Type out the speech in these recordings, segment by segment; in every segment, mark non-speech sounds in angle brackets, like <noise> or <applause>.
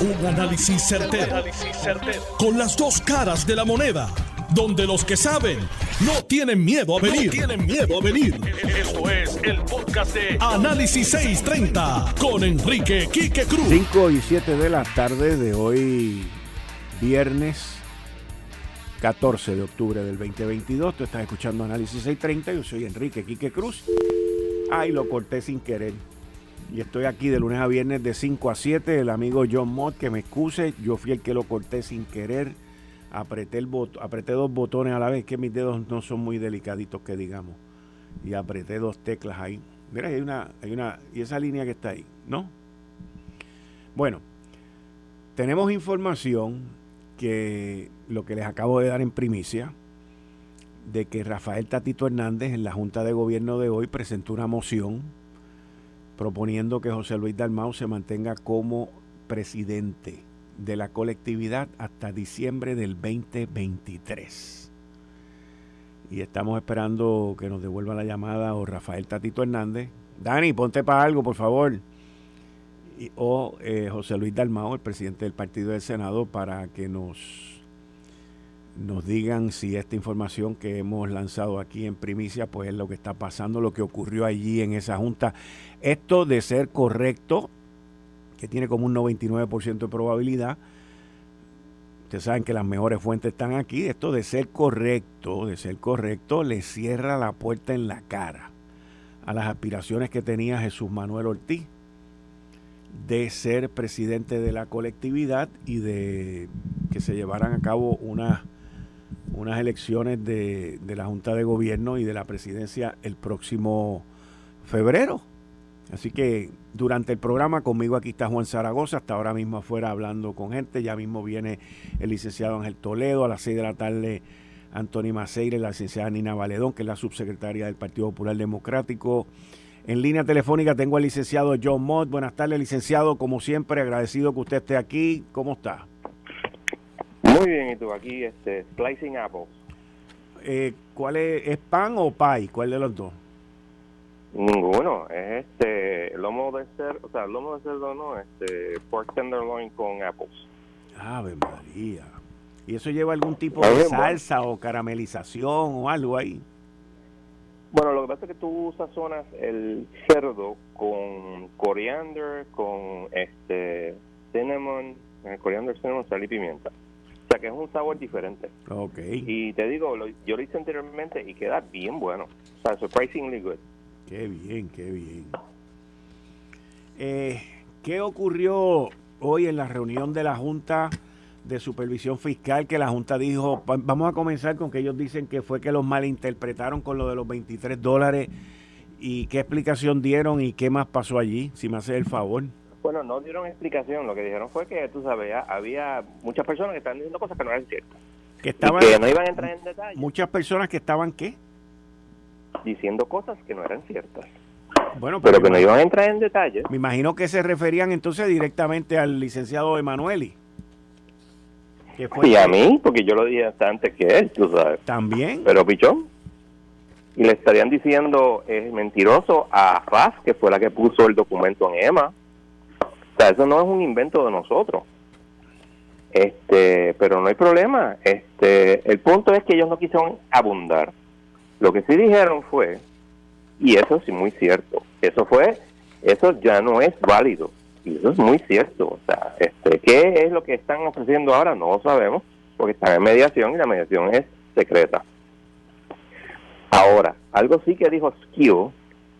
Un análisis certero, Con las dos caras de la moneda. Donde los que saben no tienen miedo a venir. tienen miedo a venir. Esto es el podcast de Análisis 630 con Enrique Quique Cruz. 5 y 7 de la tarde de hoy, viernes 14 de octubre del 2022. Tú estás escuchando Análisis 630. Yo soy Enrique Quique Cruz. Ay, lo corté sin querer. Y estoy aquí de lunes a viernes de 5 a 7. El amigo John Mott, que me excuse, yo fui el que lo corté sin querer. Apreté, el apreté dos botones a la vez, que mis dedos no son muy delicaditos, que digamos. Y apreté dos teclas ahí. Mira, hay una, hay una, y esa línea que está ahí, ¿no? Bueno, tenemos información que lo que les acabo de dar en primicia, de que Rafael Tatito Hernández en la Junta de Gobierno de hoy presentó una moción proponiendo que José Luis Dalmau se mantenga como presidente de la colectividad hasta diciembre del 2023. Y estamos esperando que nos devuelva la llamada o Rafael Tatito Hernández. Dani, ponte para algo, por favor. o eh, José Luis Dalmau, el presidente del Partido del Senado, para que nos nos digan si esta información que hemos lanzado aquí en primicia, pues es lo que está pasando, lo que ocurrió allí en esa junta. Esto de ser correcto, que tiene como un 99% de probabilidad, ustedes saben que las mejores fuentes están aquí, esto de ser correcto, de ser correcto, le cierra la puerta en la cara a las aspiraciones que tenía Jesús Manuel Ortiz de ser presidente de la colectividad y de que se llevaran a cabo una unas elecciones de, la Junta de Gobierno y de la presidencia el próximo febrero. Así que durante el programa conmigo aquí está Juan Zaragoza, hasta ahora mismo afuera hablando con gente, ya mismo viene el licenciado Ángel Toledo, a las 6 de la tarde Antonio Maceire, la licenciada Nina Valedón, que es la subsecretaria del Partido Popular Democrático. En línea telefónica tengo al licenciado John Mott. Buenas tardes, licenciado. Como siempre, agradecido que usted esté aquí. ¿Cómo está? Muy bien, y tú aquí, este, slicing apples. Eh, ¿Cuál es, es pan o pie? ¿Cuál de los dos? Ninguno, es este lomo de cerdo, o sea, lomo de cerdo no, este pork tenderloin con apples. Ave María. ¿Y eso lleva algún tipo de salsa o caramelización o algo ahí? Bueno, lo que pasa es que tú sazonas el cerdo con coriander, con este cinnamon, eh, coriander, cinnamon, sal y pimienta sea que es un sabor diferente. Ok. Y te digo, yo lo hice anteriormente y queda bien bueno. O sea, surprisingly good. Qué bien, qué bien. Eh, ¿Qué ocurrió hoy en la reunión de la Junta de Supervisión Fiscal? Que la Junta dijo, vamos a comenzar con que ellos dicen que fue que los malinterpretaron con lo de los 23 dólares. ¿Y qué explicación dieron y qué más pasó allí? Si me hace el favor. Bueno, no dieron explicación. Lo que dijeron fue que, tú sabes, había muchas personas que estaban diciendo cosas que no eran ciertas. Que estaban. que no iban a entrar en detalle. Muchas personas que estaban, ¿qué? Diciendo cosas que no eran ciertas. Bueno, pero, que no iban a entrar en detalle. Me imagino que se referían entonces directamente al licenciado Emanueli. y a mí, porque yo lo dije antes que él, tú sabes. También. Pero pichón. Y le estarían diciendo es mentiroso a Faz, que fue la que puso el documento en EMA eso no es un invento de nosotros. Este, pero no hay problema. Este, el punto es que ellos no quisieron abundar. Lo que sí dijeron fue, y eso sí muy cierto, eso fue, eso ya no es válido. Y eso es muy cierto. O sea, este, ¿qué es lo que están ofreciendo ahora? No lo sabemos, porque están en mediación y la mediación es secreta. Ahora, algo sí que dijo Skill,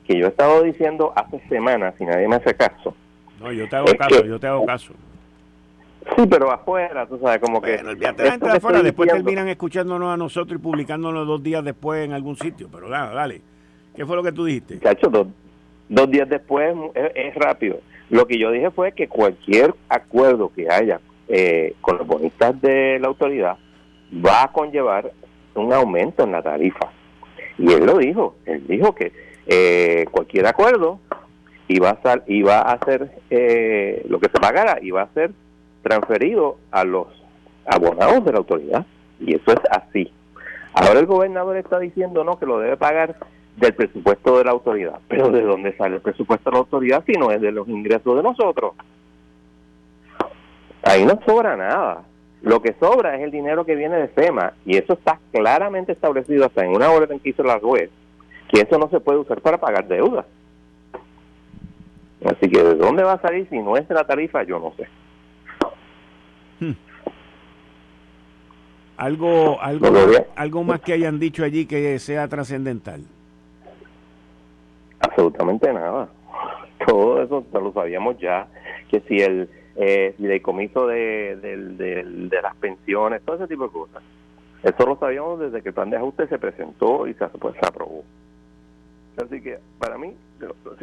que yo he estado diciendo hace semanas y nadie me hace caso, no, yo te hago caso, yo te hago caso. Sí, pero afuera, tú sabes, como que... afuera, después terminan escuchándonos a nosotros y publicándonos dos días después en algún sitio, pero dale, dale. ¿Qué fue lo que tú dijiste? Cacho, dos, dos días después es, rápido. Lo que yo dije fue que cualquier acuerdo que haya eh, con los bonistas de la autoridad va a conllevar un aumento en la tarifa. Y él lo dijo, él dijo que eh, cualquier acuerdo iba a, sal, iba a ser eh, lo que se pagara iba a ser transferido a los abonados de la autoridad y eso es así. Ahora el gobernador está diciendo no que lo debe pagar del presupuesto de la autoridad, pero ¿de dónde sale el presupuesto de la autoridad si no es de los ingresos de nosotros? ahí no sobra nada. Lo que sobra es el dinero que viene de FEMA y eso está claramente establecido hasta en una orden que hizo la juez, que eso no se puede usar para pagar deuda. Así que de dónde va a salir si no es de la tarifa, yo no sé. Hmm. Algo, algo, algo más que hayan dicho allí que sea trascendental. Absolutamente nada. <laughs> Todo eso lo sabíamos ya, que si el eh, comiso de, de, las pensiones, todo ese tipo de cosas. Eso lo sabíamos desde que el plan de ajuste se presentó y se, pues, se aprobó. Así que para mí,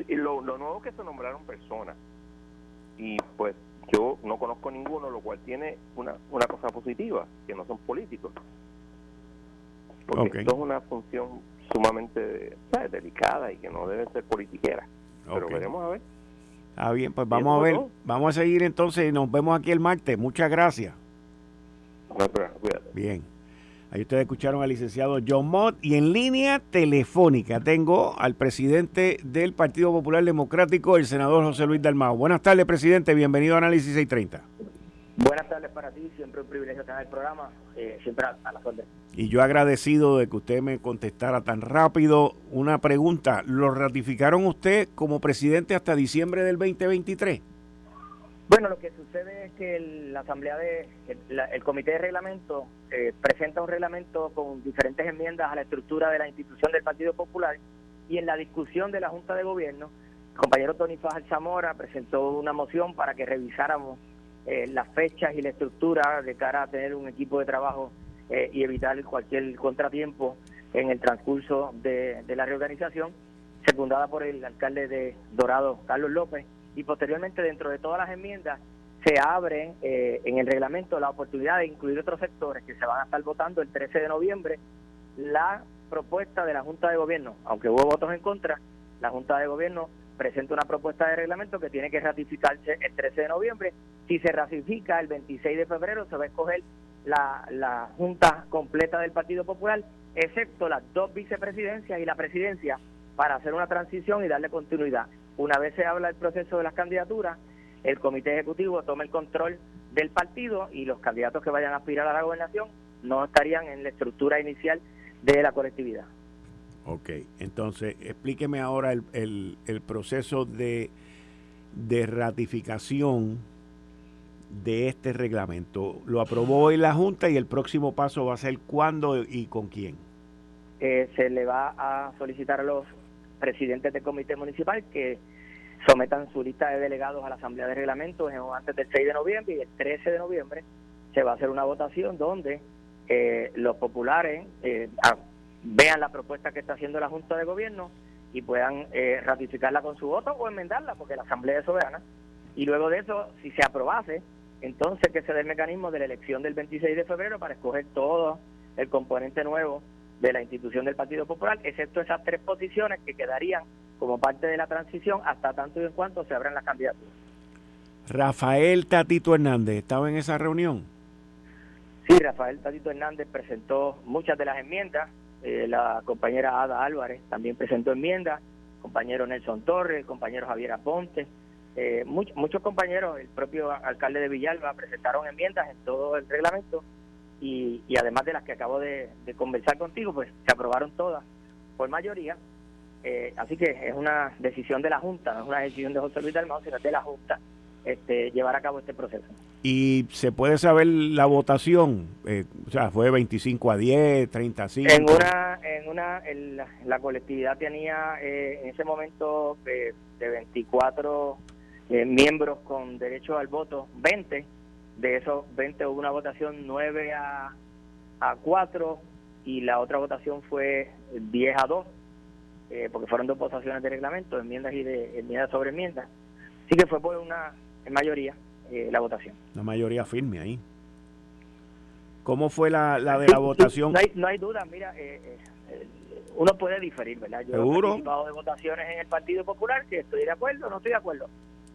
lo, lo nuevo que se nombraron personas, y pues yo no conozco ninguno, lo cual tiene una, una cosa positiva, que no son políticos. Porque esto es una función sumamente delicada y que no debe ser politiquera. Pero veremos a ver. Ah, bien, pues vamos a ver, vamos a seguir entonces y nos vemos aquí el martes. Muchas gracias. Bien. Ahí ustedes escucharon al licenciado John Mott y en línea telefónica tengo al presidente del Partido Popular Democrático, el senador José Luis Dalmao. Buenas tardes, presidente. Bienvenido a Análisis 630. Buenas tardes para ti, siempre un privilegio tener el programa, eh, siempre a, la suerte. Y yo agradecido de que usted me contestara tan rápido. Una pregunta, ¿lo ratificaron usted como presidente hasta diciembre del 2023? Bueno, lo que sucede es que la Asamblea de, el, Comité de Reglamento eh, presenta un reglamento con diferentes enmiendas a la estructura de la institución del Partido Popular y en la discusión de la Junta de Gobierno, el compañero Tony Fajar Zamora presentó una moción para que revisáramos eh, las fechas y la estructura de cara a tener un equipo de trabajo eh, y evitar cualquier contratiempo en el transcurso de, de la reorganización, secundada por el alcalde de Dorado, Carlos López y posteriormente dentro de todas las enmiendas se abre eh, en el reglamento la oportunidad de incluir otros sectores que se van a estar votando el 13 de noviembre la propuesta de la Junta de Gobierno, aunque hubo votos en contra, la Junta de Gobierno presenta una propuesta de reglamento que tiene que ratificarse el 13 de noviembre. Si se ratifica el 26 de febrero, se va a escoger la, la Junta completa del Partido Popular, excepto las dos vicepresidencias y la presidencia, para hacer una transición y darle continuidad. Una vez se habla del proceso de las candidaturas, el comité ejecutivo toma el control del partido y los candidatos que vayan a aspirar a la gobernación no estarían en la estructura inicial de la colectividad. Ok, entonces explíqueme ahora el, el, proceso de, de ratificación de este reglamento. Lo aprobó hoy la Junta y el próximo paso va a ser cuándo y con quién. Eh, se le va a solicitar a los presidentes del comité municipal que sometan su lista de delegados a la Asamblea de Reglamentos antes del 6 de noviembre y el 13 de noviembre se va a hacer una votación donde eh, los populares eh, vean la propuesta que está haciendo la Junta de Gobierno y puedan eh, ratificarla con su voto o enmendarla porque la Asamblea es soberana. Y luego de eso si se aprobase entonces que se dé el mecanismo de la elección del 26 de febrero para escoger todo el componente nuevo de la institución del Partido Popular, excepto esas tres posiciones que quedarían como parte de la transición hasta tanto y en cuanto se abran las candidaturas. Rafael Tatito Hernández, ¿estaba en esa reunión? Sí, Rafael Tatito Hernández presentó muchas de las enmiendas, eh, la compañera Ada Álvarez también presentó enmiendas, compañero Nelson Torres, el compañero Javier Aponte, eh, muchos compañeros, el propio alcalde de Villalba presentaron enmiendas en todo el reglamento y, además de las que acabo de, conversar contigo, pues se aprobaron todas por mayoría. Eh, así que es una decisión de la Junta, no es una decisión de José Luis Dalmau, sino de la Junta este, llevar a cabo este proceso. ¿Y se puede saber la votación? Eh, o sea, ¿fue 25 a 10, 30 a 5? En una, en una la colectividad tenía eh, en ese momento de, de 24 miembros con derecho al voto, 20 de esos 20 hubo una votación 9 a, a 4 y la otra votación fue 10 a 2, eh, porque fueron dos votaciones de reglamento, enmiendas y de enmiendas sobre enmiendas. Así que fue por una mayoría eh, la votación. La mayoría firme ahí. ¿Cómo fue la, la de la votación? No hay, no hay duda, mira, eh, uno puede diferir, ¿verdad? Yo he participado de votaciones en el Partido Popular que estoy de acuerdo o no estoy de acuerdo.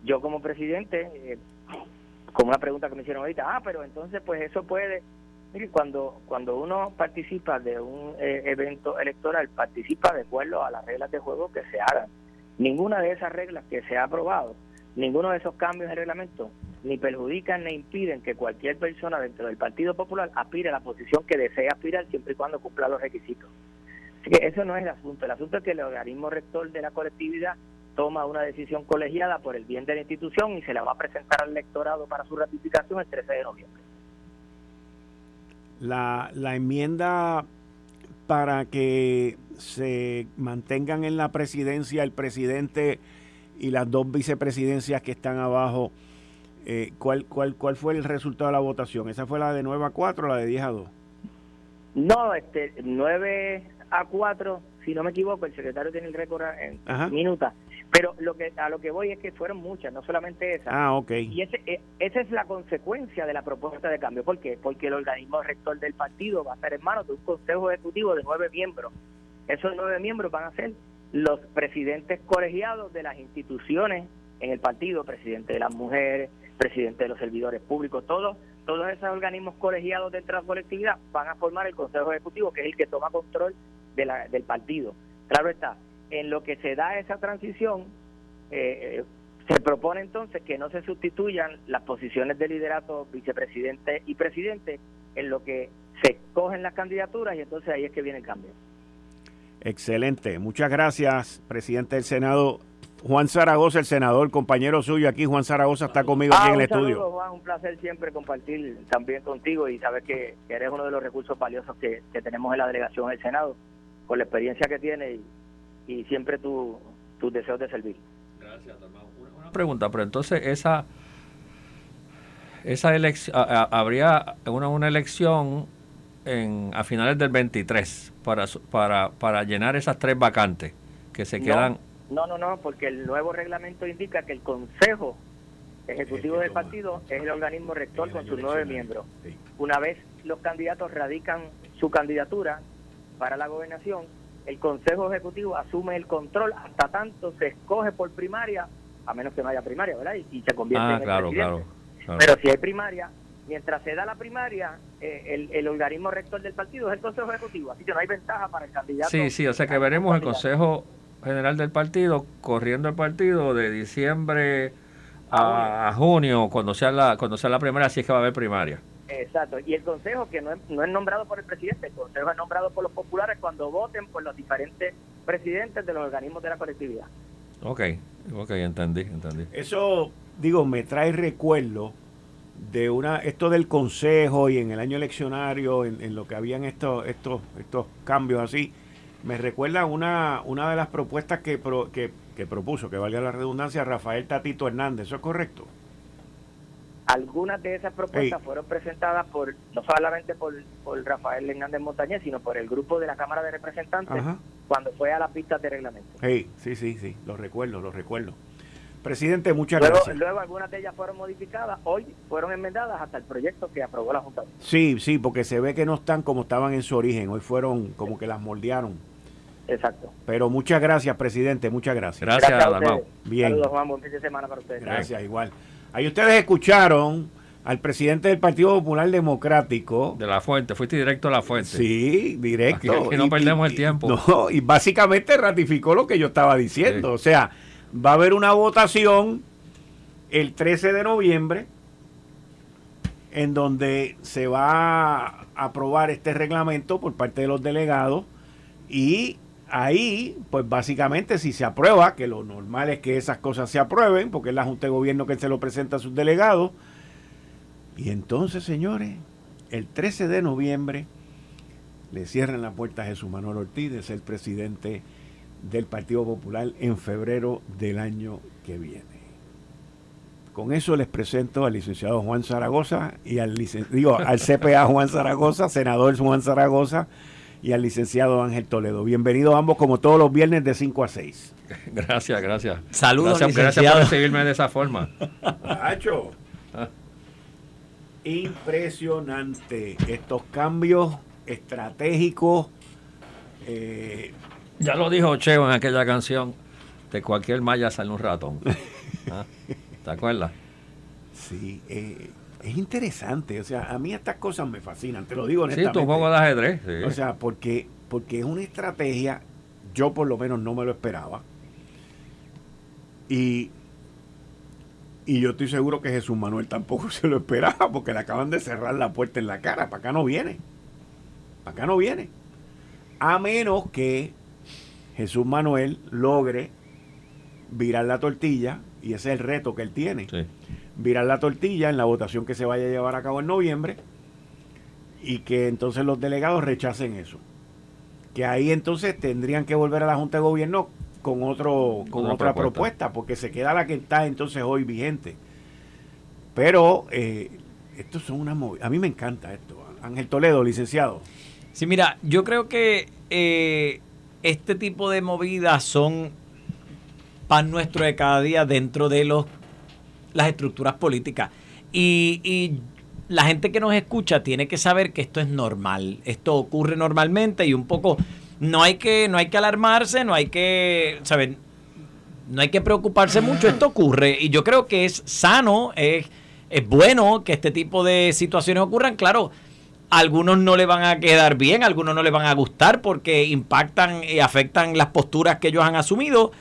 Yo como presidente como una pregunta que me hicieron ahorita, ah, pero entonces pues eso puede, mire, cuando, cuando uno participa de un eh, evento electoral, participa de acuerdo a las reglas de juego que se hagan. Ninguna de esas reglas que se ha aprobado ninguno de esos cambios el reglamento ni perjudican ni impiden que cualquier persona dentro del Partido Popular aspire a la posición que desea aspirar siempre y cuando cumpla los requisitos. Así que eso no es el asunto. El asunto es que el organismo rector de la colectividad toma una decisión colegiada por el bien de la institución y se la va a presentar al electorado para su ratificación el 13 de noviembre. La, la enmienda para que se mantengan en la presidencia el presidente y las dos vicepresidencias que están abajo, eh, ¿cuál, cuál, ¿cuál fue el resultado de la votación? ¿Esa fue la de 9 a 4 o la de 10 a 2? No, este, 9 a 4, si no me equivoco, el secretario tiene el récord en minutos. Pero lo que a lo que voy es que fueron muchas, no solamente esa. Ah, ok. Y ese, e, esa es la consecuencia de la propuesta de cambio. ¿Por qué? Porque el organismo rector del partido va a ser en manos de un consejo ejecutivo de nueve miembros. Esos nueve miembros van a ser los presidentes colegiados de las instituciones en el partido, presidente de las mujeres, presidente de los servidores públicos, todos, todos esos organismos colegiados dentro de la colectividad van a formar el consejo ejecutivo, que es el que toma control de la, del partido. Claro está, en lo que se da esa transición, eh, eh, se propone entonces que no se sustituyan las posiciones de liderato vicepresidente y presidente en lo que se cogen las candidaturas y entonces ahí es que viene el cambio. Excelente. Muchas gracias, presidente del Senado. Juan Zaragoza, el senador, compañero suyo aquí, Juan Zaragoza está conmigo aquí en el ah, estudio. Juan, un placer siempre compartir también contigo y saber que, eres uno de los recursos valiosos que, que tenemos en la delegación del Senado, con la experiencia que tiene y, y siempre tu, tus deseos de servir. Gracias, hermano. Una, pregunta, pero entonces esa esa elección habría una, una elección en, a finales del 23 para, para, para llenar esas tres vacantes que se quedan. No, no, no, porque el nuevo reglamento indica que el Consejo Ejecutivo del partido es el organismo rector con sus nueve miembros. Una vez los candidatos radican su candidatura para la gobernación, el Consejo Ejecutivo asume el control hasta tanto se escoge por primaria, a menos que no haya primaria, ¿verdad? Y, se convierte ah, en claro, claro, Pero si hay primaria, mientras se da la primaria, eh, el, organismo rector del partido es el Consejo Ejecutivo, así que no hay ventaja para el candidato. Sí, sí, o sea que veremos el Consejo General del partido corriendo el partido de diciembre a, junio, cuando sea la cuando sea la primaria, así es que va a haber primaria. Exacto, y el consejo que no es, no es nombrado por el presidente, el consejo es nombrado por los populares cuando voten por los diferentes presidentes de los organismos de la colectividad. Ok, ok, entendí, entendí. Eso, digo, me trae recuerdo de una esto del consejo y en el año eleccionario, en, lo que habían estos, estos, estos cambios así, me recuerda una, una de las propuestas que, que, que propuso, que valga la redundancia, Rafael Tatito Hernández, ¿eso es correcto? Algunas de esas propuestas fueron presentadas por no solamente por, Rafael Hernández Montañez, sino por el grupo de la Cámara de Representantes cuando fue a las pistas de reglamento. Sí, sí, sí, sí, lo recuerdo, lo recuerdo. Presidente, muchas gracias. Luego algunas de ellas fueron modificadas, hoy fueron enmendadas hasta el proyecto que aprobó la Junta. Sí, sí, porque se ve que no están como estaban en su origen, hoy fueron como que las moldearon. Exacto. Pero muchas gracias, presidente, muchas gracias. Gracias, gracias Bien. Saludos, Juan, buen fin de semana para ustedes. Gracias, igual. Ahí ustedes escucharon al presidente del Partido Popular Democrático. De la fuente, fuiste directo a la fuente. Sí, directo. Que no perdemos el tiempo. No, y básicamente ratificó lo que yo estaba diciendo. O sea, va a haber una votación el 13 de noviembre en donde se va a aprobar este reglamento por parte de los delegados y ahí, pues básicamente si se aprueba, que lo normal es que esas cosas se aprueben, porque es la Junta de Gobierno que se lo presenta a sus delegados, y entonces, señores, el 13 de noviembre le cierran la puerta a Jesús Manuel Ortiz de ser presidente del Partido Popular en febrero del año que viene. Con eso les presento al licenciado Juan Zaragoza y al, al CPA Juan Zaragoza, senador Juan Zaragoza, y al licenciado Ángel Toledo. Bienvenidos ambos como todos los viernes de 5 a 6. <laughs> Gracias, gracias. Saludos, gracias, gracias por recibirme de esa forma. Hacho. Impresionante estos cambios estratégicos. Eh, ya lo dijo Cheo en aquella canción, de cualquier malla sale un ratón. <laughs> ¿Ah? ¿Te acuerdas? Sí, eh, es interesante. O sea, a mí estas cosas me fascinan, te lo digo honestamente. Sí, tu juego de ajedrez. O sea, porque, porque es una estrategia, yo por lo menos no me lo esperaba. Y Y yo estoy seguro que Jesús Manuel tampoco <laughs> se lo esperaba porque le acaban de cerrar la puerta en la cara. Para acá no viene. Para acá no viene. A menos que Jesús Manuel logre virar la tortilla, y ese es el reto que él tiene. Virar la tortilla en la votación que se vaya a llevar a cabo en noviembre y que entonces los delegados rechacen eso. Que ahí entonces tendrían que volver a la Junta de Gobierno con otro con otra propuesta. porque se queda la que está entonces hoy vigente. Pero eh, esto son una a mí me encanta esto. Ángel Toledo, licenciado. Sí, mira, yo creo que eh, este tipo de movidas son pan nuestro de cada día dentro de los las estructuras políticas. Y, la gente que nos escucha tiene que saber que esto es normal. Esto ocurre normalmente y un poco no hay que, no hay que alarmarse, no hay que, ¿saben? No hay que preocuparse mucho, esto ocurre y yo creo que es sano, es, es bueno que este tipo de situaciones ocurran, claro. Algunos no le van a quedar bien, algunos no le van a gustar porque impactan y afectan las posturas que ellos han asumido.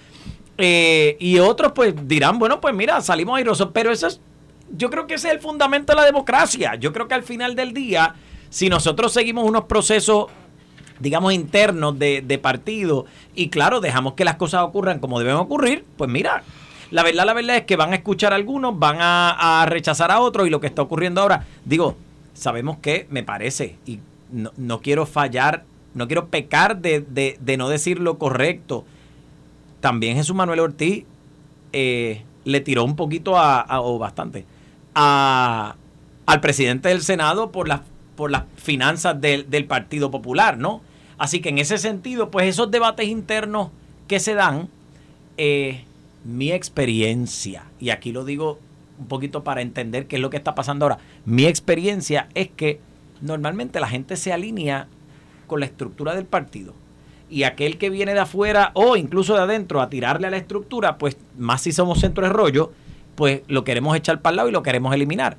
Eh, y otros pues dirán, bueno, pues mira, salimos airosos, pero eso es, yo creo que ese es el fundamento de la democracia. Yo creo que al final del día, si nosotros seguimos unos procesos digamos, internos de, partido y claro, dejamos que las cosas ocurran como deben ocurrir, pues mira, la verdad, la verdad es que van a escuchar a algunos, van a, rechazar a otros y lo que está ocurriendo ahora, digo, sabemos que me parece y no, quiero fallar, no quiero pecar de, no decir lo correcto. También Jesús Manuel Ortiz eh, le tiró un poquito a, o bastante a, al presidente del Senado por las por las finanzas del, del Partido Popular, ¿no? Así que en ese sentido, pues esos debates internos que se dan, eh, mi experiencia, y aquí lo digo un poquito para entender qué es lo que está pasando ahora, mi experiencia es que normalmente la gente se alinea con la estructura del partido. Y aquel que viene de afuera o incluso de adentro a tirarle a la estructura, pues más si somos centro de rollo, pues lo queremos echar para el lado y lo queremos eliminar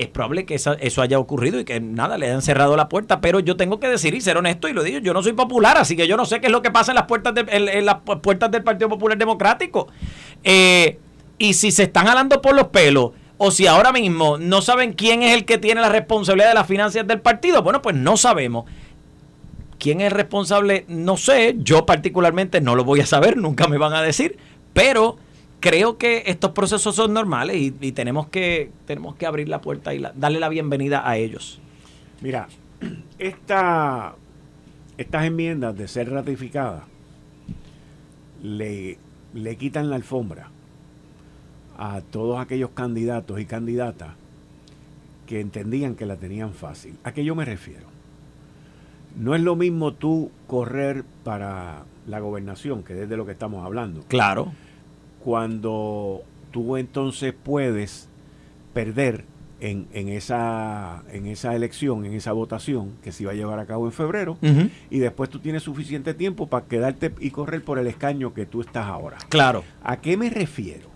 es probable que eso, haya ocurrido y que nada, le hayan cerrado la puerta, pero yo tengo que decir y ser honesto y lo digo, yo no soy popular, así que yo no sé qué es lo que pasa en las puertas, de, las puertas del Partido Popular Democrático. Eh, y si se están jalando por los pelos, o si ahora mismo no saben quién es el que tiene la responsabilidad de las finanzas del partido, bueno, pues no sabemos. ¿Quién es responsable? No sé, yo particularmente no lo voy a saber, nunca me van a decir, pero creo que estos procesos son normales y, tenemos, que, tenemos que abrir la puerta y darle la bienvenida a ellos. Mira, esta, estas enmiendas de ser ratificadas le, le quitan la alfombra a todos aquellos candidatos y candidatas que entendían que la tenían fácil. ¿A qué yo me refiero? No es lo mismo tú correr para la gobernación, que es de lo que estamos hablando. Claro cuando tú entonces puedes perder en, en, esa, en esa elección, en esa votación que se iba a llevar a cabo en febrero, y después tú tienes suficiente tiempo para quedarte y correr por el escaño que tú estás ahora. Claro. ¿A qué me refiero?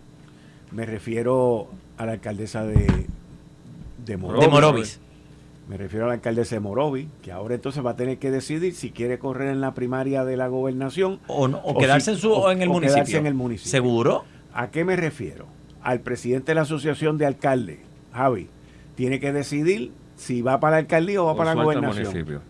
Me refiero a la alcaldesa de, de Morovis. Me refiero a la alcaldesa de Morovis, que ahora entonces va a tener que decidir si quiere correr en la primaria de la gobernación o, o, quedarse, en, su, en, el municipio. en el municipio. ¿Seguro? ¿A qué me refiero? Al presidente de la Asociación de Alcaldes, Javi, tiene que decidir si va para la alcaldía o va para la gobernación.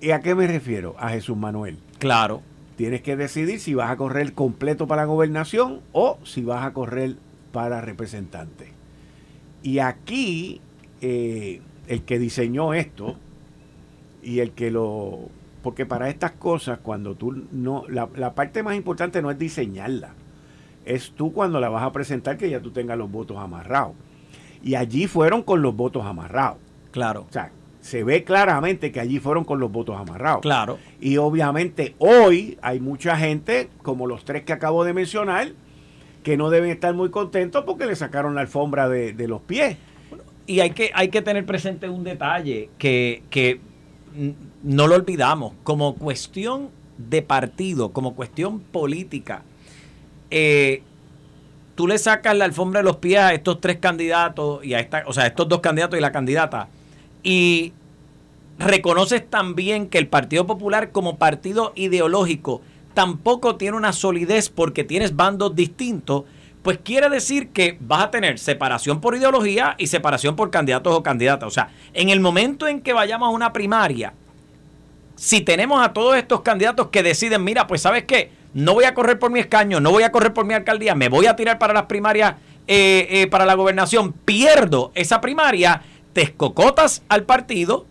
¿Y a qué me refiero? A Jesús Manuel. Claro. Tienes que decidir si vas a correr completo para la gobernación o si vas a correr para representante. Y aquí eh, el que diseñó esto y el que lo... Porque para estas cosas, cuando tú no... La, parte más importante no es diseñarla, es tú cuando la vas a presentar que ya tú tengas los votos amarrados. Y allí fueron con los votos amarrados. Claro. O sea, se ve claramente que allí fueron con los votos amarrados. Claro. Y obviamente hoy hay mucha gente, como los tres que acabo de mencionar, que no deben estar muy contentos porque le sacaron la alfombra de, de los pies y hay que, hay que tener presente un detalle que, no lo olvidamos. Como cuestión de partido, como cuestión política, eh, tú le sacas la alfombra de los pies a estos tres candidatos y a esta, o sea, a estos dos candidatos y la candidata, y reconoces también que el Partido Popular como partido ideológico tampoco tiene una solidez porque tienes bandos distintos, pues quiere decir que vas a tener separación por ideología y separación por candidatos o candidatas. O sea, en el momento en que vayamos a una primaria, si tenemos a todos estos candidatos que deciden, mira, pues sabes qué, no voy a correr por mi escaño, no voy a correr por mi alcaldía, me voy a tirar para las primarias, eh, eh, para la gobernación, pierdo esa primaria, te escocotas al partido,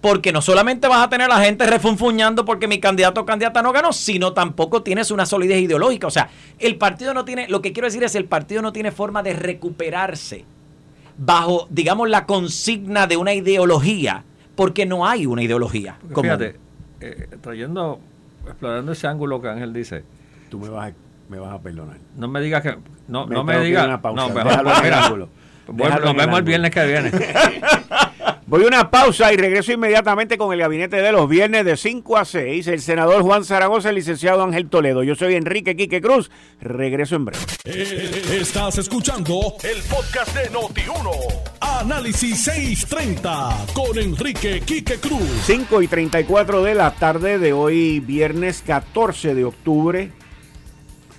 porque no solamente vas a tener a la gente refunfuñando porque mi candidato o candidata no ganó, sino tampoco tienes una solidez ideológica. O sea, el partido no tiene, lo que quiero decir es, el partido no tiene forma de recuperarse bajo, digamos, la consigna de una ideología porque no hay una ideología. fíjate, eh, trayendo, explorando ese ángulo que Ángel dice. Tú me vas a, me vas a perdonar. No me digas que. No me, no me digas. No, mejor, <laughs> mira, nos vemos el viernes que viene. <laughs> Voy a una pausa y regreso inmediatamente con el gabinete de los viernes de 5 a 6. El senador Juan Zaragoza, el licenciado Ángel Toledo. Yo soy Enrique Quique Cruz. Regreso en breve. Eh, estás escuchando el podcast de Noti1. Análisis 630 con Enrique Quique Cruz. 5 y 34 de la tarde de hoy, viernes 14 de octubre.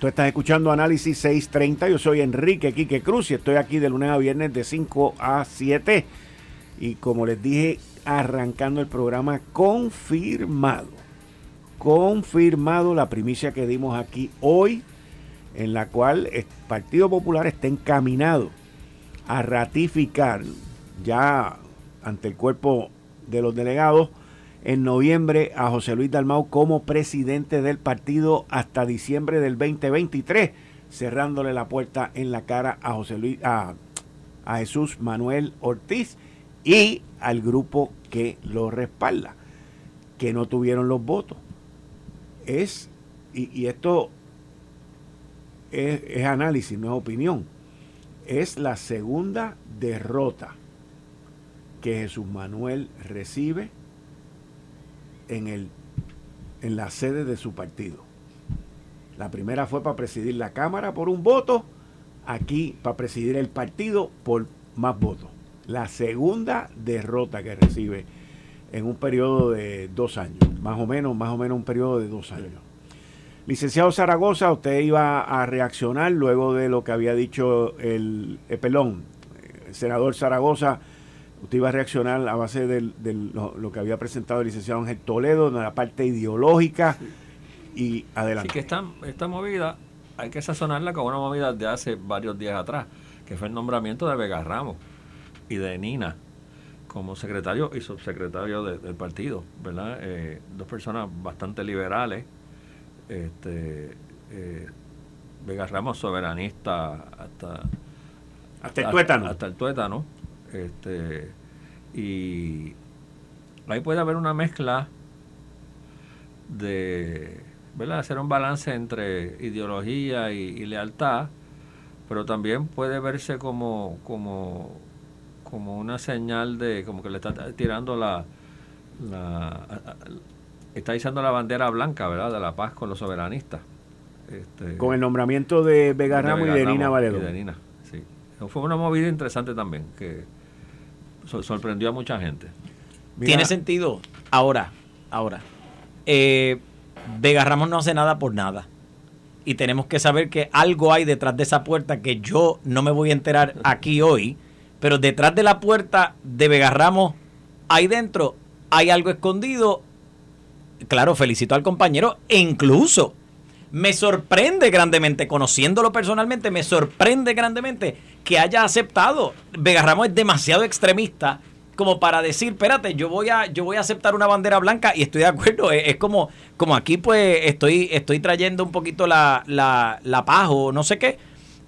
Tú estás escuchando Análisis 630. Yo soy Enrique Quique Cruz y estoy aquí de lunes a viernes de 5 a 7 y como les dije, arrancando el programa confirmado. Confirmado la primicia que dimos aquí hoy, en la cual el Partido Popular está encaminado a ratificar ya ante el cuerpo de los delegados en noviembre a José Luis Dalmau como presidente del partido hasta diciembre del 2023, cerrándole la puerta en la cara a José Luis a, a Jesús Manuel Ortiz y al grupo que lo respalda, que no tuvieron los votos. Es, y, esto es, análisis, no es opinión, es la segunda derrota que Jesús Manuel recibe en, el, en la sede de su partido. La primera fue para presidir la Cámara por un voto, aquí para presidir el partido por más votos la segunda derrota que recibe en un periodo de dos años, más o menos, más o menos un periodo de dos años. Licenciado Zaragoza, usted iba a reaccionar luego de lo que había dicho el, pelón, el senador Zaragoza, usted iba a reaccionar a base de, lo, que había presentado el licenciado Ángel Toledo, en la parte ideológica y adelante. Así que esta, esta movida hay que sazonarla con una movida de hace varios días atrás, que fue el nombramiento de Vega Ramos y de Nina como secretario y subsecretario del partido, ¿verdad? Eh, dos personas bastante liberales, este, eh, Vega Ramos soberanista hasta hasta el tuétano, hasta el tuétano, este, y ahí puede haber una mezcla de, ¿verdad? Hacer un balance entre ideología y, y lealtad, pero también puede verse como, como como una señal de, como que le está tirando la, está izando la bandera blanca, ¿verdad? De la paz con los soberanistas. Este, con el nombramiento de Vega Ramos y de Nina Valedón. de Nina, sí. Fue una movida interesante también, que sorprendió a mucha gente. Tiene sentido. Ahora, ahora. Eh, Vega Ramos no hace nada por nada. Y tenemos que saber que algo hay detrás de esa puerta que yo no me voy a enterar aquí hoy pero detrás de la puerta de Vega Ramos, ahí dentro, hay algo escondido. Claro, felicito al compañero e incluso me sorprende grandemente, conociéndolo personalmente, me sorprende grandemente que haya aceptado. Vega Ramos es demasiado extremista como para decir, espérate, yo voy a, yo voy a aceptar una bandera blanca y estoy de acuerdo. Es, como, como aquí pues estoy, estoy trayendo un poquito la, la, la o no sé qué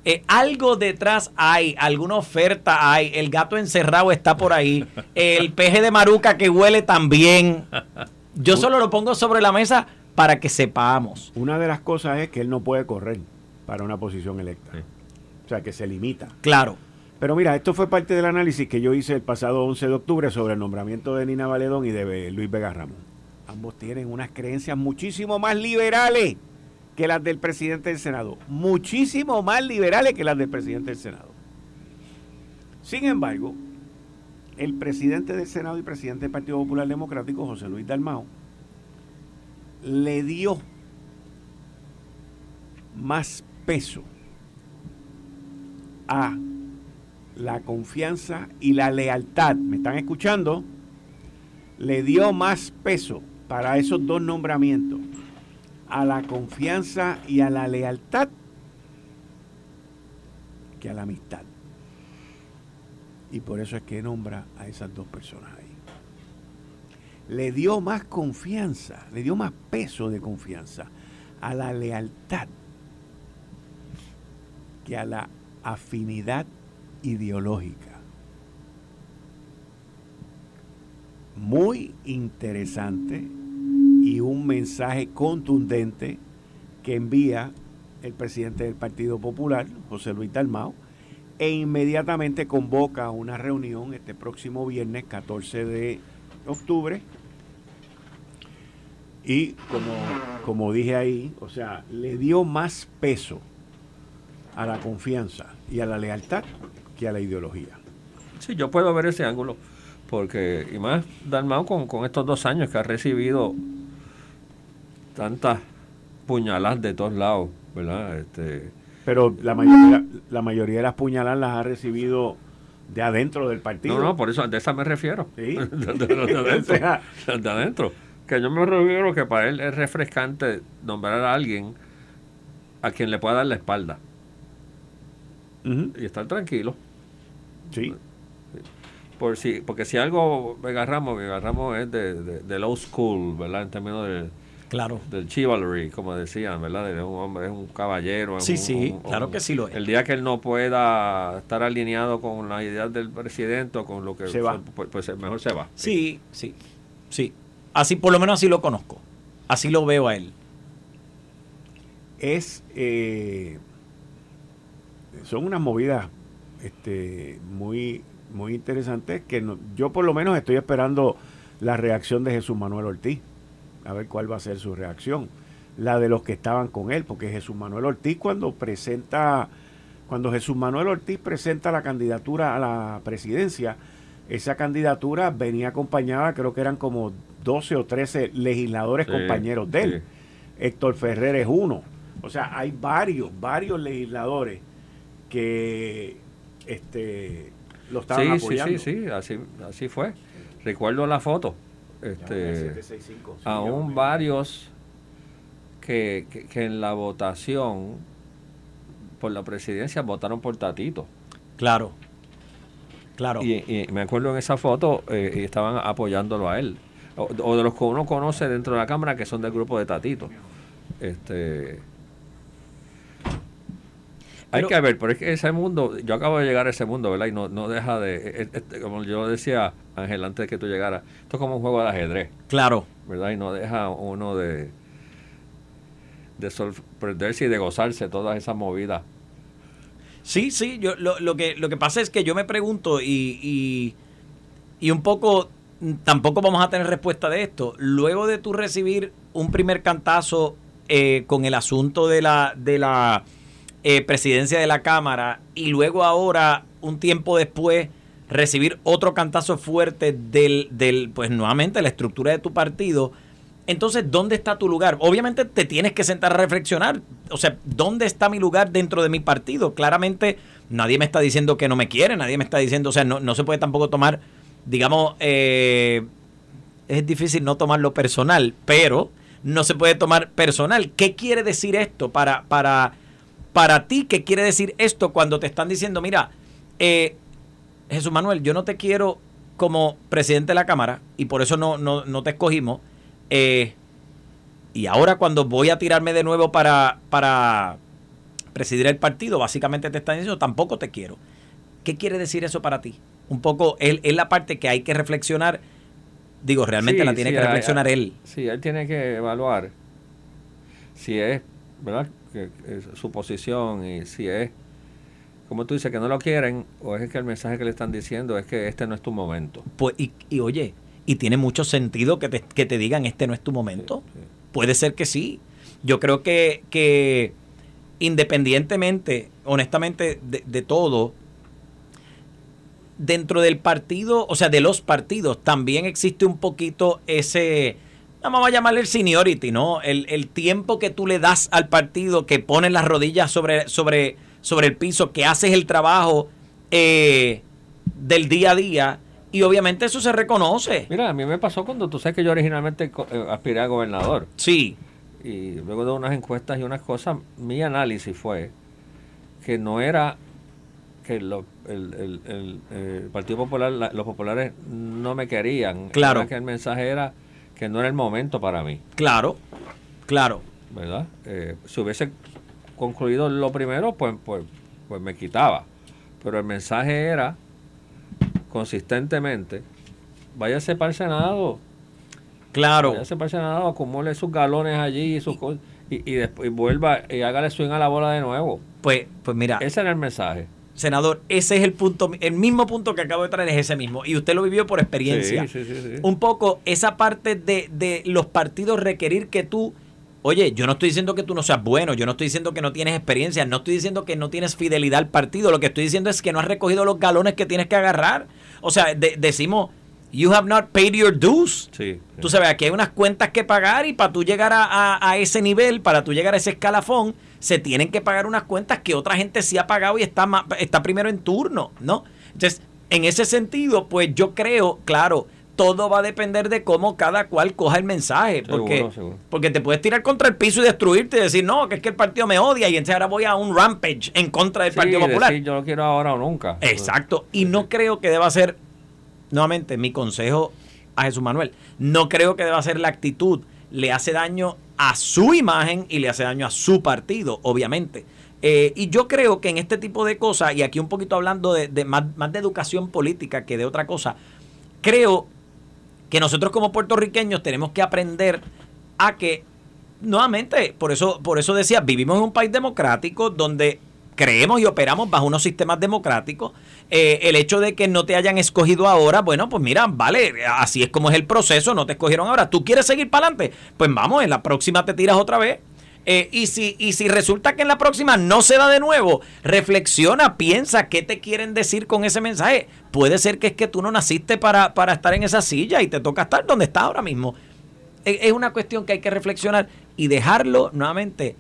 eh, algo detrás hay, alguna oferta hay, el gato encerrado está por ahí, el peje de maruca que huele también. Yo solo lo pongo sobre la mesa para que sepamos. Una de las cosas es que él no puede correr para una posición electa. O sea, que se limita. Claro. Pero mira, esto fue parte del análisis que yo hice el pasado 11 de octubre sobre el nombramiento de Nina Valedón y de Luis Vega Ramón. Ambos tienen unas creencias muchísimo más liberales que las del presidente del Senado, muchísimo más liberales que las del presidente del Senado. Sin embargo, el presidente del Senado y presidente del Partido Popular Democrático, José Luis Dalmao, le dio más peso a la confianza y la lealtad. ¿Me están escuchando? Le dio más peso para esos dos nombramientos a la confianza y a la lealtad que a la amistad. Y por eso es que nombra a esas dos personas ahí. Le dio más confianza, le dio más peso de confianza a la lealtad que a la afinidad ideológica. Muy interesante y un mensaje contundente que envía el presidente del Partido Popular, José Luis Dalmao, e inmediatamente convoca una reunión este próximo viernes 14 de octubre. Y como, como dije ahí, o sea, le dio más peso a la confianza y a la lealtad que a la ideología. Sí, yo puedo ver ese ángulo, porque, y más Dalmau con, con estos dos años que ha recibido tantas puñaladas de todos lados, ¿verdad? Este, Pero la mayoría, la mayoría de las puñaladas las ha recibido de adentro del partido. No, no, por eso, de esa me refiero. Sí. <laughs> de, de- de <laughs> adentro. de adentro. Que yo me refiero que para él es refrescante nombrar a alguien a quien le pueda dar la espalda y estar tranquilo. Sí. Por si, porque si algo Vega Ramos, Vega Ramos es de, de, de low school, ¿verdad? En términos de, Claro. del chivalry, como decían, ¿verdad? Es un hombre, es un caballero. es Sí, un- sí, un- claro un- que sí lo es. El día que él no pueda estar alineado con las ideas del presidente o con lo que... Se va. Pues, pues mejor se va. Sí, sí, sí. Así, por lo menos así lo conozco. Así lo veo a él. Es. eh, son unas movidas este, muy, muy interesantes que no- yo, por lo menos, estoy esperando la reacción de Jesús Manuel Ortiz. A ver cuál va a ser su reacción. La de los que estaban con él, porque Jesús Manuel Ortiz, cuando presenta. Cuando Jesús Manuel Ortiz presenta la candidatura a la presidencia, esa candidatura venía acompañada, creo que eran como 12 o 13 legisladores Sí, compañeros de él. sí. Héctor Ferrer es uno. O sea, hay varios, varios legisladores que este, lo estaban Sí, sí, apoyando. sí, sí, así, así fue. Recuerdo la foto. Este, 765, sí, aún varios que, que, que en la votación por la presidencia votaron por Tatito. Claro. Claro. Y, y me acuerdo en esa foto eh, y estaban apoyándolo a él. O, o de los que uno conoce dentro de la Cámara que son del grupo de Tatito. Este, hay Pero- que ver, pero es que ese mundo, yo acabo de llegar a ese mundo, ¿verdad? Y no, no deja de, eh, eh, como yo decía, Ángel, antes de que tú llegaras, esto es como un juego de ajedrez, Claro. ¿verdad? Y no deja uno de, de sorprenderse y de gozarse todas esas movidas. Sí, sí, yo lo, lo que lo que pasa es que yo me pregunto y, y, y un poco tampoco vamos a tener respuesta de esto. Luego de tú recibir un primer cantazo eh, con el asunto de la de la eh, presidencia de la Cámara y luego ahora un tiempo después recibir otro cantazo fuerte del, del pues nuevamente la estructura de tu partido. Entonces, ¿dónde está tu lugar? Obviamente te tienes que sentar a reflexionar. O sea, ¿dónde está mi lugar dentro de mi partido? Claramente nadie me está diciendo que no me quiere, nadie me está diciendo, o sea, no, no se puede tampoco tomar, digamos, eh, es difícil no tomarlo personal, pero no se puede tomar personal. ¿Qué quiere decir esto para, para, para ti? ¿Qué quiere decir esto cuando te están diciendo, mira, eh, Jesús Manuel, yo no te quiero como presidente de la Cámara y por eso no, no, no te escogimos. Eh, y ahora cuando voy a tirarme de nuevo para, para presidir el partido, básicamente te están diciendo, tampoco te quiero. ¿Qué quiere decir eso para ti? Un poco, es, es la parte que hay que reflexionar. Digo, realmente Sí, la tiene sí, que reflexionar hay- él. Sí, él tiene que evaluar si es, ¿verdad? Que, es su posición y si es, como tú dices, que no lo quieren o es que el mensaje que le están diciendo es que este no es tu momento. Pues, y, y oye, y tiene mucho sentido que te, que te digan este no es tu momento. Sí, sí. Puede ser que sí. Yo creo que, que independientemente, honestamente, de, de todo, dentro del partido, o sea, de los partidos, también existe un poquito ese, vamos a llamarle el seniority, ¿no? El, el tiempo que tú le das al partido, que pones las rodillas sobre, sobre, sobre el piso, que haces el trabajo eh, del día a día y obviamente eso se reconoce. Mira, a mí me pasó cuando tú sabes que yo originalmente eh, aspiré a gobernador. Sí. Y luego de unas encuestas y unas cosas, mi análisis fue que no era que el, el, Partido Popular, los populares no me querían. Claro. que el mensaje era que no era el momento para mí. Claro, claro. ¿Verdad? Eh, si hubiese concluido lo primero, pues, pues, pues me quitaba. Pero el mensaje era consistentemente, váyase para el Senado. Claro. Váyase para el Senado, acumule sus galones allí y sus y, y, después vuelva y hágale swing a la bola de nuevo. Pues, pues mira. Ese era el mensaje. Senador, ese es el punto, el mismo punto que acabo de traer es ese mismo. Y usted lo vivió por experiencia. Sí, sí, sí, Un poco esa parte de, de los partidos requerir que tú Oye, yo no estoy diciendo que tú no seas bueno, yo no estoy diciendo que no tienes experiencia, no estoy diciendo que no tienes fidelidad al partido, lo que estoy diciendo es que no has recogido los galones que tienes que agarrar. O sea, decimos, you have not paid your dues. Sí, Tú sabes, aquí hay unas cuentas que pagar y para tú llegar a, ese nivel, para tú llegar a ese escalafón, se tienen que pagar unas cuentas que otra gente sí ha pagado y está, está primero en turno, ¿no? Entonces, en ese sentido, pues yo creo, claro, todo va a depender de cómo cada cual coja el mensaje. Porque, porque te puedes tirar contra el piso y destruirte y decir, no, que es que el partido me odia y entonces ahora voy a un rampage en contra del Partido Popular. yo lo quiero ahora o nunca. Exacto. Y no creo que deba ser, nuevamente, mi consejo a Jesús Manuel, no creo que deba ser la actitud. Le hace daño a su imagen y le hace daño a su partido, obviamente. Eh, y yo creo que en este tipo de cosas, y aquí un poquito hablando de, más, más de educación política que de otra cosa, creo que nosotros como puertorriqueños tenemos que aprender a que, nuevamente, por eso, por eso decía, vivimos en un país democrático donde creemos y operamos bajo unos sistemas democráticos. Eh, el hecho de que no te hayan escogido ahora, bueno, pues mira, vale, así es como es el proceso, no te escogieron ahora. ¿Tú quieres seguir para adelante? Pues vamos, en la próxima te tiras otra vez. Eh, y, si, y si resulta que en la próxima no se da de nuevo, reflexiona, piensa qué te quieren decir con ese mensaje. Puede ser que es que tú no naciste para, para estar en esa silla y te toca estar donde estás ahora mismo. E, es una cuestión que hay que reflexionar y dejarlo nuevamente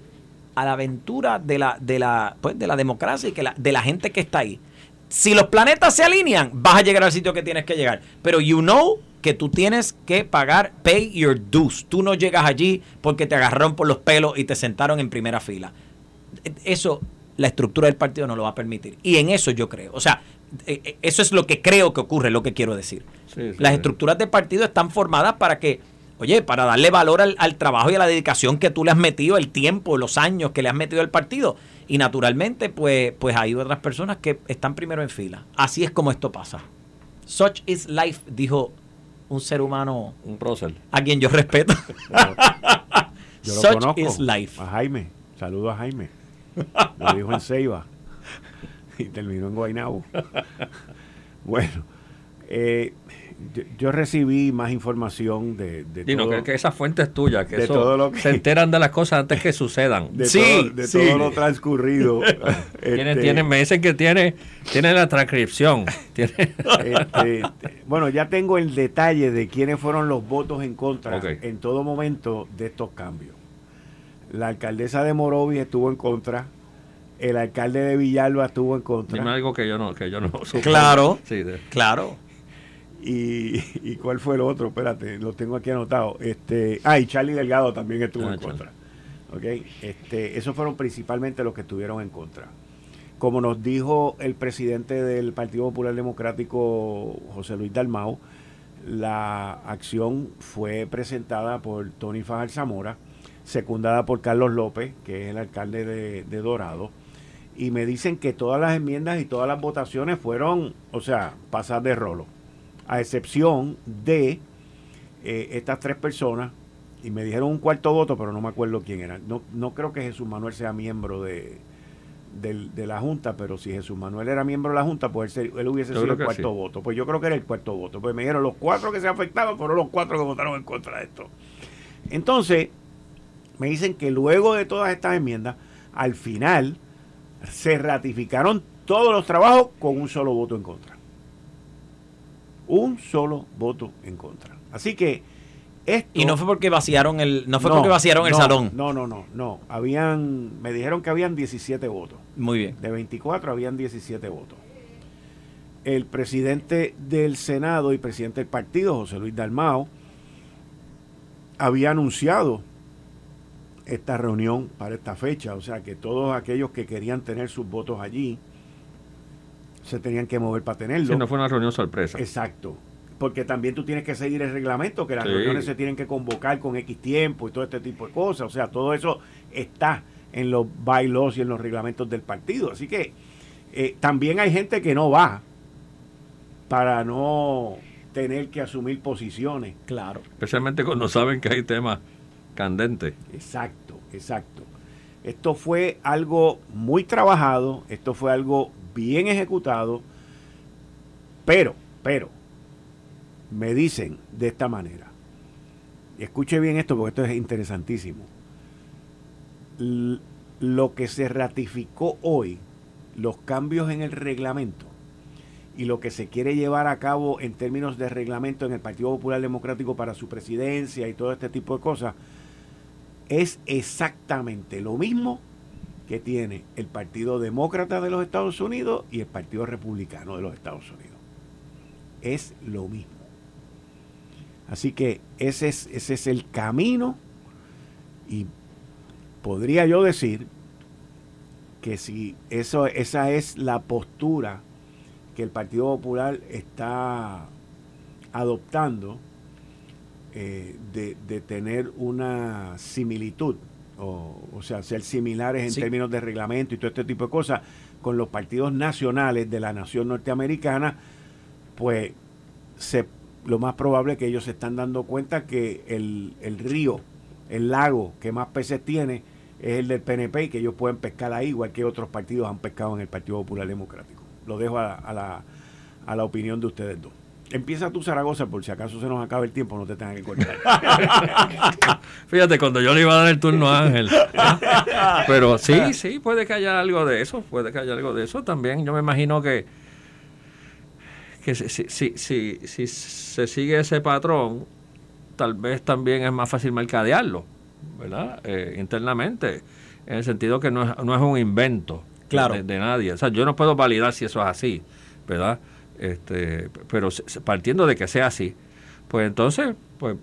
a la aventura de la, de la, pues, de la democracia y que la, de la gente que está ahí. Si los planetas se alinean, vas a llegar al sitio que tienes que llegar. Pero you know que tú tienes que pagar pay your dues. Tú no llegas allí porque te agarraron por los pelos y te sentaron en primera fila. Eso la estructura del partido no lo va a permitir. Y en eso yo creo. O sea, eh, eh, eso es lo que creo que ocurre, lo que quiero decir. Las estructuras del partido están formadas para que, oye, para darle valor al, al, trabajo y a la dedicación que tú le has metido, el tiempo, los años que le has metido al partido. Y naturalmente, pues, pues hay otras personas que están primero en fila. Así es como esto pasa. Such is life, dijo un ser humano. Un prócer. A quien yo respeto. <laughs> yo lo <laughs> conozco. life. A Jaime. Saludo a Jaime. Lo dijo en Ceiba. Y terminó en Guaynabo. <laughs> Bueno. Eh, yo, recibí más información de, de todo, que, que, esa fuente es tuya, que, eso, se enteran de las cosas antes que sucedan. <laughs> De sí, todo, de todo lo transcurrido. <laughs> este, me dicen que tiene, tiene la transcripción. <laughs> Este, bueno, ya tengo el detalle de quiénes fueron los votos en contra en todo momento de estos cambios. La alcaldesa de Morovi estuvo en contra, el alcalde de Villalba estuvo en contra. Dime algo que yo no, que yo no Claro, claro. <laughs> Y, cuál fue el otro? Espérate, lo tengo aquí anotado. Este, ah, y Charlie Delgado también estuvo ah, en contra. Okay. Este, esos fueron principalmente los que estuvieron en contra. Como nos dijo el presidente del Partido Popular Democrático, José Luis Dalmau, la acción fue presentada por Tony Fajar Zamora, secundada por Carlos López, que es el alcalde de, de Dorado, y me dicen que todas las enmiendas y todas las votaciones fueron, o sea, pasar de rolo a excepción de eh, estas tres personas, y me dijeron un cuarto voto, pero no me acuerdo quién era. No, no creo que Jesús Manuel sea miembro de, de, la Junta, pero si Jesús Manuel era miembro de la Junta, pues él, hubiese sido el cuarto voto. Pues yo creo que era el cuarto voto. Pues me dijeron los cuatro que se afectaban fueron los cuatro que votaron en contra de esto. Entonces, me dicen que luego de todas estas enmiendas, al final se ratificaron todos los trabajos con un solo voto en contra un solo voto en contra. Así que y no fue porque vaciaron el, no fue porque vaciaron el salón. No, no, no, no. Habían, me dijeron que habían 17 votos. Muy bien. De 24 habían 17 votos. El presidente del Senado y presidente del partido, José Luis Dalmao, había anunciado esta reunión para esta fecha. O sea que todos aquellos que querían tener sus votos allí se tenían que mover para tenerlo. Sí, no fue una reunión sorpresa. Exacto porque también tú tienes que seguir el reglamento, que las reuniones se tienen que convocar con X tiempo y todo este tipo de cosas. O sea, todo eso está en los bylaws y en los reglamentos del partido. Así que eh, también hay gente que no va para no tener que asumir posiciones. Claro. Especialmente cuando saben que hay temas candentes. Exacto, exacto. Esto fue algo muy trabajado, esto fue algo bien ejecutado, pero, pero, me dicen de esta manera, escuche bien esto porque esto es interesantísimo, lo que se ratificó hoy, los cambios en el reglamento y lo que se quiere llevar a cabo en términos de reglamento en el Partido Popular Democrático para su presidencia y todo este tipo de cosas, es exactamente lo mismo que tiene el Partido Demócrata de los Estados Unidos y el Partido Republicano de los Estados Unidos. Es lo mismo. Así que ese es, ese es el camino y podría yo decir que si eso, esa es la postura que el Partido Popular está adoptando eh, de, tener una similitud, o, o sea, ser similares en términos de reglamento y todo este tipo de cosas con los partidos nacionales de la nación norteamericana, pues se lo más probable es que ellos se están dando cuenta que el, río, el lago que más peces tiene es el del PNP y que ellos pueden pescar ahí, igual que otros partidos han pescado en el Partido Popular Democrático. Lo dejo a, la, a la opinión de ustedes dos. Empieza tú, Zaragoza, por si acaso se nos acaba el tiempo, no te tengan que cortar. <laughs> Fíjate, cuando yo le iba a dar el turno a Ángel. Pero sí, sí, puede que haya algo de eso, puede que haya algo de eso también. Yo me imagino que que si, si, si, si, se sigue ese patrón, tal vez también es más fácil mercadearlo, ¿verdad? Eh, internamente, en el sentido que no es, no es un invento de, nadie. O sea, yo no puedo validar si eso es así, ¿verdad? Este, pero partiendo de que sea así, pues entonces, pues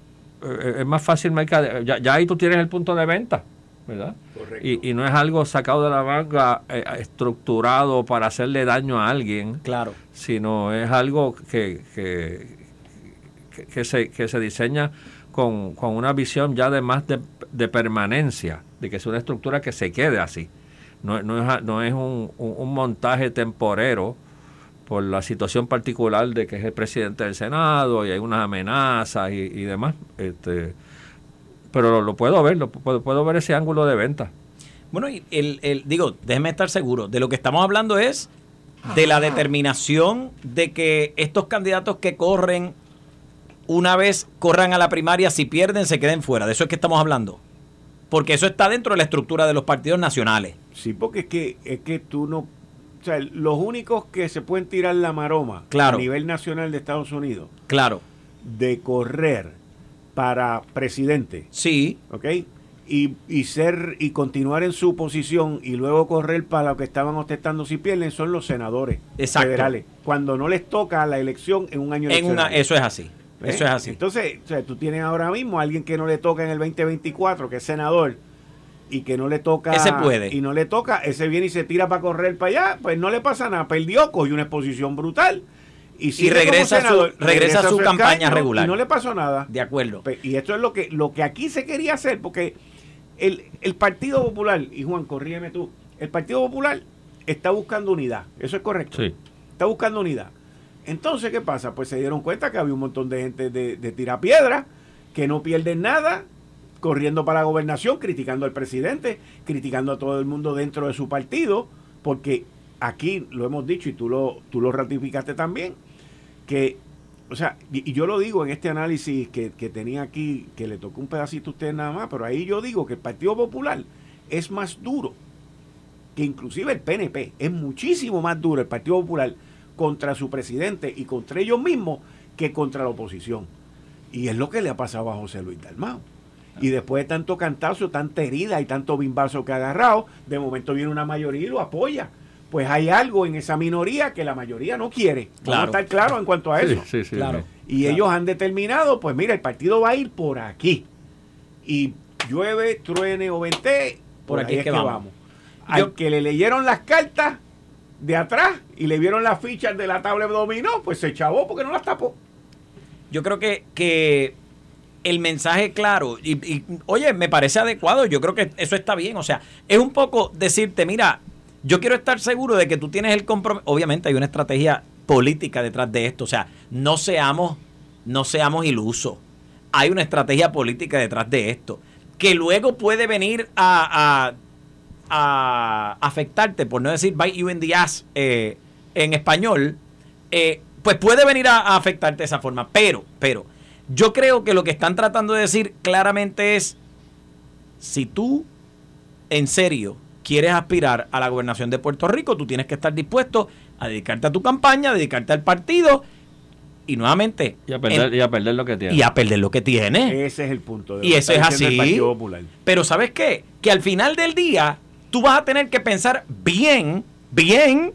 eh, es más fácil mercadear. Ya, ya ahí tú tienes el punto de venta. ¿verdad? Y, no es algo sacado de la manga, eh, estructurado para hacerle daño a alguien, claro. sino es algo que, que, se, que se diseña con, una visión ya de más de, permanencia, de que es una estructura que se quede así. No, no es, no es un, un, montaje temporero por la situación particular de que es el presidente del Senado y hay unas amenazas y, y demás. Este, pero lo, puedo ver, lo, puedo, puedo, ver ese ángulo de venta. Bueno, y el, el, digo, déjeme estar seguro, de lo que estamos hablando es de la determinación de que estos candidatos que corren, una vez corran a la primaria, si pierden, se queden fuera. De eso es que estamos hablando. Porque eso está dentro de la estructura de los partidos nacionales. Sí, porque es que, es que tú no... O sea, los únicos que se pueden tirar la maroma a nivel nacional de Estados Unidos. Claro. De correr para presidente. Sí. ¿Ok? Y, y, ser y continuar en su posición y luego correr para lo que estaban ostentando si pierden son los senadores federales cuando no les toca la elección en un año en una, eso es así eso es así entonces o sea, tú tienes ahora mismo a alguien que no le toca en el 2024 que es senador y que no le toca ese puede y no le toca ese viene y se tira para correr para allá pues no le pasa nada perdió cogió una exposición brutal y, regresa, su, regresa, su, campaña regular. Y no le pasó nada. De acuerdo. Y esto es lo que, lo que aquí se quería hacer, porque el, el Partido Popular, y Juan, corrígeme tú, el Partido Popular está buscando unidad. Eso es correcto. Sí. Está buscando unidad. Entonces, ¿qué pasa? Pues se dieron cuenta que había un montón de gente de, de tirapiedra que no pierden nada corriendo para la gobernación, criticando al presidente, criticando a todo el mundo dentro de su partido, porque aquí lo hemos dicho y tú lo, tú lo ratificaste también que, o sea, y, yo lo digo en este análisis que, tenía aquí, que le tocó un pedacito a usted nada más, pero ahí yo digo que el Partido Popular es más duro que inclusive el PNP, es muchísimo más duro el Partido Popular contra su presidente y contra ellos mismos que contra la oposición. Y es lo que le ha pasado a José Luis Dalmao. Y después de tanto cantazo, tanta herida y tanto bimbazo que ha agarrado, de momento viene una mayoría y lo apoya. Pues hay algo en esa minoría que la mayoría no quiere. Vamos a Claro. estar claro en cuanto a eso. Sí, sí, sí. Claro. Y ellos han determinado, pues mira, el partido va a ir por aquí. Y llueve, truene o vente, por, aquí es que vamos. Al Yo- que le leyeron las cartas de atrás y le vieron las fichas de la tabla de dominó, pues se chavó porque no las tapó. Yo creo que, que el mensaje claro, y, y, oye, me parece adecuado, yo creo que eso está bien, o sea, es un poco decirte, mira, yo quiero estar seguro de que tú tienes el compromiso, obviamente hay una estrategia política detrás de esto, o sea, no seamos, no seamos ilusos, hay una estrategia política detrás de esto, que luego puede venir a, afectarte, por no decir bite you in the ass eh, en español, eh, pues puede venir a afectarte de esa forma. Pero, pero, yo creo que lo que están tratando de decir claramente es, si tú en serio quieres aspirar a la gobernación de Puerto Rico, tú tienes que estar dispuesto a dedicarte a tu campaña, a dedicarte al partido y nuevamente Y a perder, en- y a perder lo que tiene. y a perder lo que tienes. Ese es el punto. de Y eso es así. Partido Popular. Pero ¿sabes qué? Que al final del día tú vas a tener que pensar bien, bien,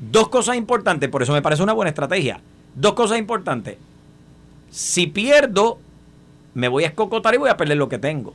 dos cosas importantes. Por eso me parece una buena estrategia. Dos cosas importantes. Si pierdo, me voy a escocotar y voy a perder lo que tengo.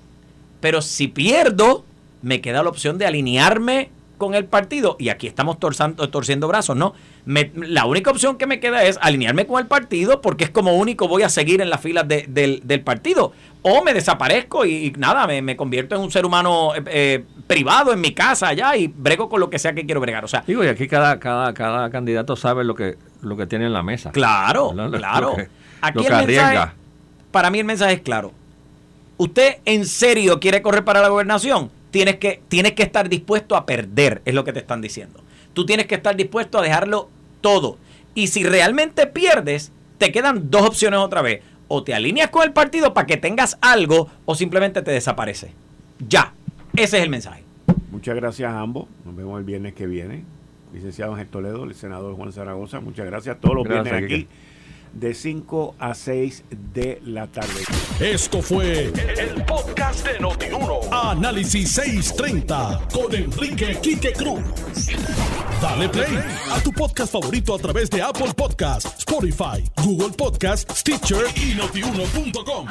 Pero si pierdo, me queda la opción de alinearme con el partido. Y aquí estamos torzando- torciendo brazos, ¿no? Me- la única opción que me queda es alinearme con el partido porque es como único voy a seguir en las filas de- del, del partido. O me desaparezco y, y nada, me, me convierto en un ser humano eh, eh, privado en mi casa allá y brego con lo que sea que quiero bregar. O sea, Digo, y aquí cada, cada, cada candidato sabe lo que, lo que tiene en la mesa. Claro, claro. <laughs> Lo que, Aquí lo que el mensaje, arriesga. para mí el mensaje es claro. ¿Usted en serio quiere correr para la gobernación? Tienes que, tienes que estar dispuesto a perder, es lo que te están diciendo. Tú tienes que estar dispuesto a dejarlo todo. Y si realmente pierdes, te quedan dos opciones otra vez. O te alineas con el partido para que tengas algo, o simplemente te desapareces. Ya. Ese es el mensaje. Muchas gracias a ambos. Nos vemos el viernes que viene. Licenciado Ángel Toledo, el senador Juan Zaragoza, muchas gracias. Todos los Gracias, viernes aquí. De 5 a 6 de la tarde. Esto fue el podcast de Notiuno. Análisis 630 con Enrique Quique Cruz. Dale play a tu podcast favorito a través de Apple Podcasts, Spotify, Google Podcasts, Stitcher y notiuno.com.